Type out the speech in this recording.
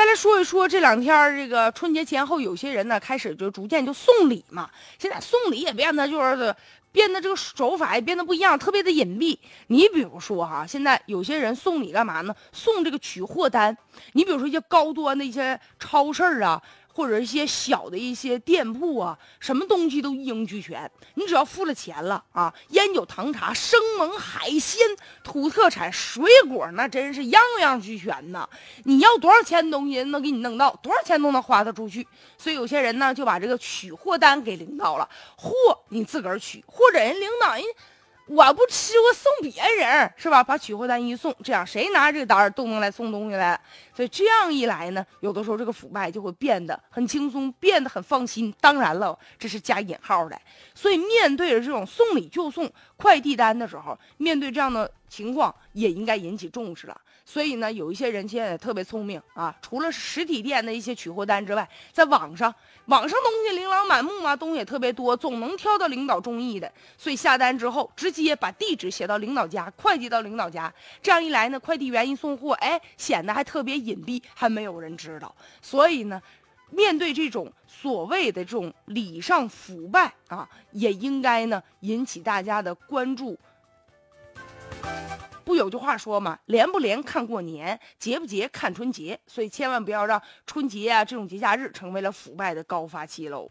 再来说一说这两天这个春节前后，有些人呢开始就逐渐就送礼嘛。现在送礼也变得就是变得这个手法也变得不一样，特别的隐蔽。你比如说哈，现在有些人送礼干嘛呢？送这个取货单。你比如说一些高端的一些超市啊。或者一些小的一些店铺啊，什么东西都一应俱全。你只要付了钱了啊，烟酒糖茶、生猛海鲜、土特产、水果，那真是样样俱全呐。你要多少钱的东西，能给你弄到，多少钱都能花得出去。所以有些人呢，就把这个取货单给领导了，货你自个儿取，或者人领导人。我不吃，我送别人是吧？把取货单一送，这样谁拿这个单都能来送东西来。所以这样一来呢，有的时候这个腐败就会变得很轻松，变得很放心。当然了，这是加引号的。所以面对着这种送礼就送快递单的时候，面对这样的情况，也应该引起重视了。所以呢，有一些人现在特别聪明啊，除了实体店的一些取货单之外，在网上，网上东西琳琅满目嘛，东西也特别多，总能挑到领导中意的。所以下单之后，直接把地址写到领导家，快递到领导家。这样一来呢，快递员一送货，哎，显得还特别隐蔽，还没有人知道。所以呢，面对这种所谓的这种礼尚腐败啊，也应该呢引起大家的关注。不有句话说嘛，连不连看过年，节不节看春节，所以千万不要让春节啊这种节假日成为了腐败的高发期喽。